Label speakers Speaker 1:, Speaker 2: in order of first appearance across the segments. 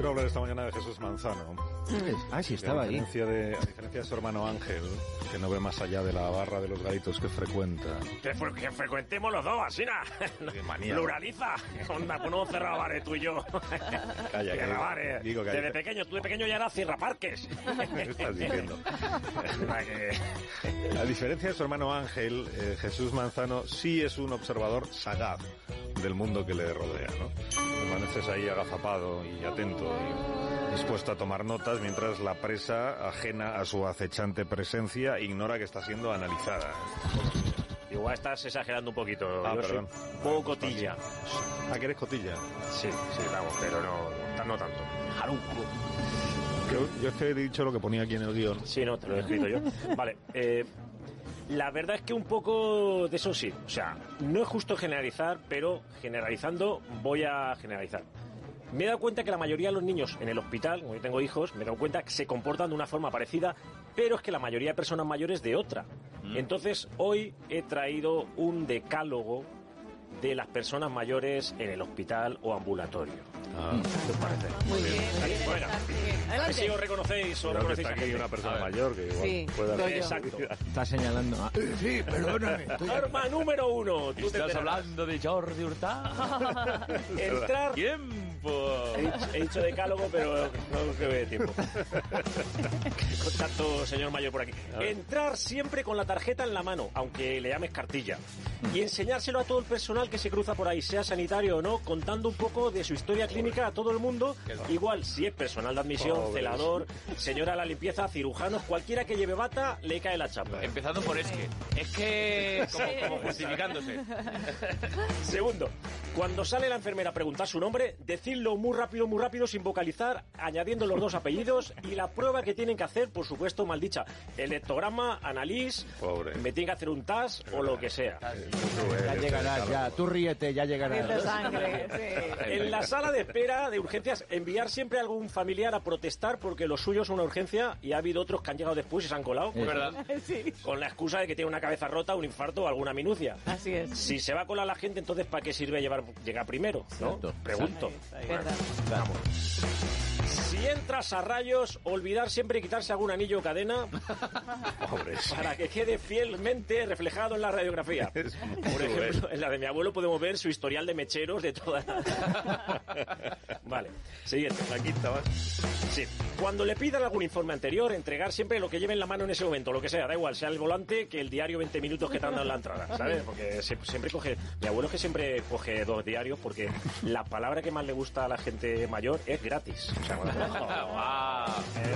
Speaker 1: Quiero hablar esta mañana de Jesús Manzano.
Speaker 2: Ah, sí, estaba
Speaker 1: a
Speaker 2: ahí.
Speaker 1: De, a diferencia de su hermano Ángel, que no ve más allá de la barra de los garitos que frecuenta.
Speaker 3: Que, fre- que frecuentemos los dos, Asina. Pluraliza. Onda, pues no cerrar bares tú y yo.
Speaker 1: Calla, que-
Speaker 3: bares.
Speaker 1: digo que-
Speaker 3: Desde pequeño, tú de pequeño ya eras cierra parques.
Speaker 1: ¿Qué estás diciendo? A diferencia de su hermano Ángel, eh, Jesús Manzano sí es un observador sagaz del mundo que le rodea, ¿no? Permaneces ahí agazapado y atento y dispuesto a tomar notas mientras la presa, ajena a su acechante presencia, ignora que está siendo analizada.
Speaker 3: Igual estás exagerando un poquito.
Speaker 1: Ah,
Speaker 3: yo soy
Speaker 1: perdón.
Speaker 3: un poco cotilla.
Speaker 1: Ah, que eres cotilla.
Speaker 3: Sí, sí, vamos, pero no, no tanto.
Speaker 1: Yo, yo es que he dicho lo que ponía aquí en el guion.
Speaker 3: Sí, no, te lo he escrito yo. Vale, eh, la verdad es que un poco de eso sí. O sea, no es justo generalizar, pero generalizando voy a generalizar. Me he dado cuenta que la mayoría de los niños en el hospital, como yo tengo hijos, me he dado cuenta que se comportan de una forma parecida, pero es que la mayoría de personas mayores de otra. Entonces, hoy he traído un decálogo de las personas mayores en el hospital o ambulatorio.
Speaker 1: Ah,
Speaker 3: ¿Qué os parece?
Speaker 4: Muy bien.
Speaker 3: Bueno,
Speaker 4: Bien.
Speaker 3: a ver si
Speaker 4: Adelante.
Speaker 3: os reconocéis o
Speaker 1: creo que
Speaker 3: reconocéis
Speaker 1: está
Speaker 3: a
Speaker 1: aquí una persona mayor que igual
Speaker 4: Sí,
Speaker 1: puede
Speaker 4: yo.
Speaker 3: Exacto.
Speaker 2: Está señalando. Ah,
Speaker 5: Sí, perdóname.
Speaker 3: Arma número uno. Tú te
Speaker 6: ¿Estás
Speaker 3: enterarás.
Speaker 6: hablando de Jordi Hurtado?
Speaker 3: Entrar.
Speaker 6: ¡Tiempo!
Speaker 3: He dicho, decálogo, pero no creo que dé tiempo. Con tanto señor mayor por aquí. Entrar siempre con la tarjeta en la mano, aunque le llames cartilla. Y enseñárselo a todo el personal que se cruza por ahí, sea sanitario o no, contando un poco de su historia clínica a todo el mundo. Igual, si es personal de admisión, celador, señora de la limpieza, cirujanos, cualquiera que lleve bata, le cae la chapa.
Speaker 6: Empezando por es que. Es que. Como, como justificándose.
Speaker 3: Segundo, cuando sale la enfermera a preguntar su nombre, decirlo muy rápido, muy rápido, sin vocalizar, añadiendo los dos apellidos y la prueba que tienen que hacer, por supuesto, maldicha. Electograma, analís,
Speaker 1: Pobre.
Speaker 3: me tienen que hacer un TAS o lo que sea.
Speaker 2: ya llegarás, ya. Tú ríete, ya llegarás.
Speaker 4: sangre, sí.
Speaker 3: En la sala de espera de urgencias, enviar siempre a algún familiar a protestar porque lo suyo es una urgencia y ha habido otros que han llegado después y se han colado.
Speaker 6: Es verdad.
Speaker 4: Sí,
Speaker 3: Con la excusa de que tiene una cabeza rota, un infarto o alguna minucia.
Speaker 4: así es.
Speaker 3: Si se va a colar la gente, entonces ¿para qué sirve llevar llegar primero? ¿no?
Speaker 2: Cierto.
Speaker 3: Pregunto. Si entras a rayos, olvidar siempre quitarse algún anillo o cadena para que quede fielmente reflejado en la radiografía. Por ejemplo, en la de mi abuelo podemos ver su historial de mecheros de toda Vale, siguiente.
Speaker 1: La quinta más.
Speaker 3: Sí. Cuando le pidan algún informe anterior, entregar siempre lo que lleve en la mano en ese momento, lo que sea, da igual, sea el volante que el diario 20 minutos que te han dado en la entrada, ¿sabes? Porque sie- siempre coge, mi abuelo es que siempre coge dos diarios porque la palabra que más le gusta a la gente mayor es gratis. O sea,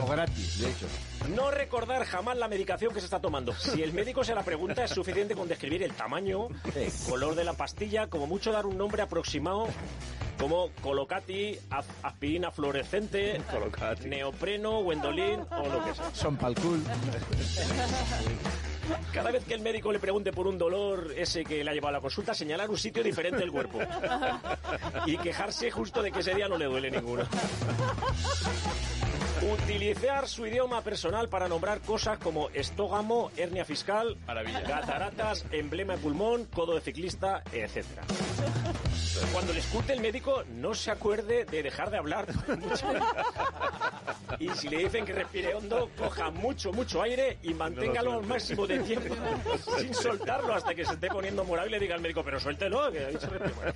Speaker 2: gratis, de hecho.
Speaker 3: no recordar jamás la medicación que se está tomando. Si el médico se la pregunta, es suficiente con describir el tamaño, color de la pastilla, como mucho dar un nombre aproximado como Colocati, aspirina fluorescente,
Speaker 1: Colocati.
Speaker 3: neopreno, Wendolin o lo que sea.
Speaker 2: Son pa'l cul.
Speaker 3: Cada vez que el médico le pregunte por un dolor ese que le ha llevado a la consulta, señalar un sitio diferente del cuerpo. Y quejarse justo de que ese día no le duele ninguno. Utilizar su idioma personal para nombrar cosas como estógamo, hernia fiscal,
Speaker 6: Maravilla.
Speaker 3: cataratas, emblema de pulmón, codo de ciclista, etc. Cuando le escute el médico, no se acuerde de dejar de hablar. Y si le dicen que respire hondo, coja mucho, mucho aire y manténgalo al máximo de tiempo sin soltarlo hasta que se esté poniendo morado y le diga al médico, pero suéltelo, que ahí se respira".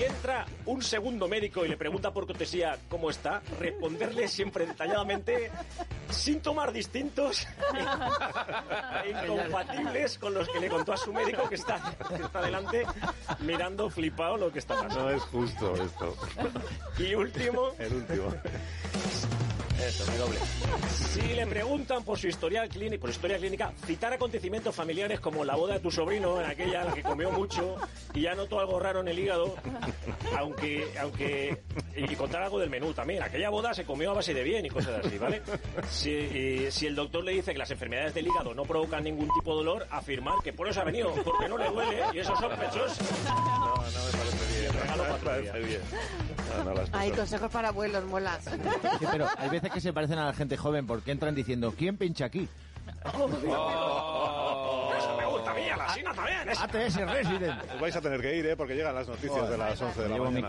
Speaker 3: Si entra un segundo médico y le pregunta por cortesía cómo está, responderle siempre detalladamente síntomas distintos e incompatibles con los que le contó a su médico que está, que está delante mirando flipado lo que está pasando.
Speaker 1: No es justo esto.
Speaker 3: Y último,
Speaker 1: El último.
Speaker 3: Me doble. Si le preguntan por su historial clínico, por su historia clínica, citar acontecimientos familiares como la boda de tu sobrino, en aquella en la que comió mucho y ya notó algo raro en el hígado, aunque, aunque y contar algo del menú también. Aquella boda se comió a base de bien y cosas así, ¿vale? Si, y si el doctor le dice que las enfermedades del hígado no provocan ningún tipo de dolor, afirmar que por eso ha venido, porque no le duele y eso es sospechoso.
Speaker 1: No, no me parece bien. me parece bien. No,
Speaker 4: Hay consejos para abuelos, mola.
Speaker 2: Sí, pero hay veces que se parecen a la gente joven porque entran diciendo, ¿quién pincha aquí?
Speaker 3: Eso me gusta a mí, a la Sina también.
Speaker 2: ATS Resident.
Speaker 1: Os vais a tener que ir, ¿eh? Porque llegan las noticias de las 11 de la mañana.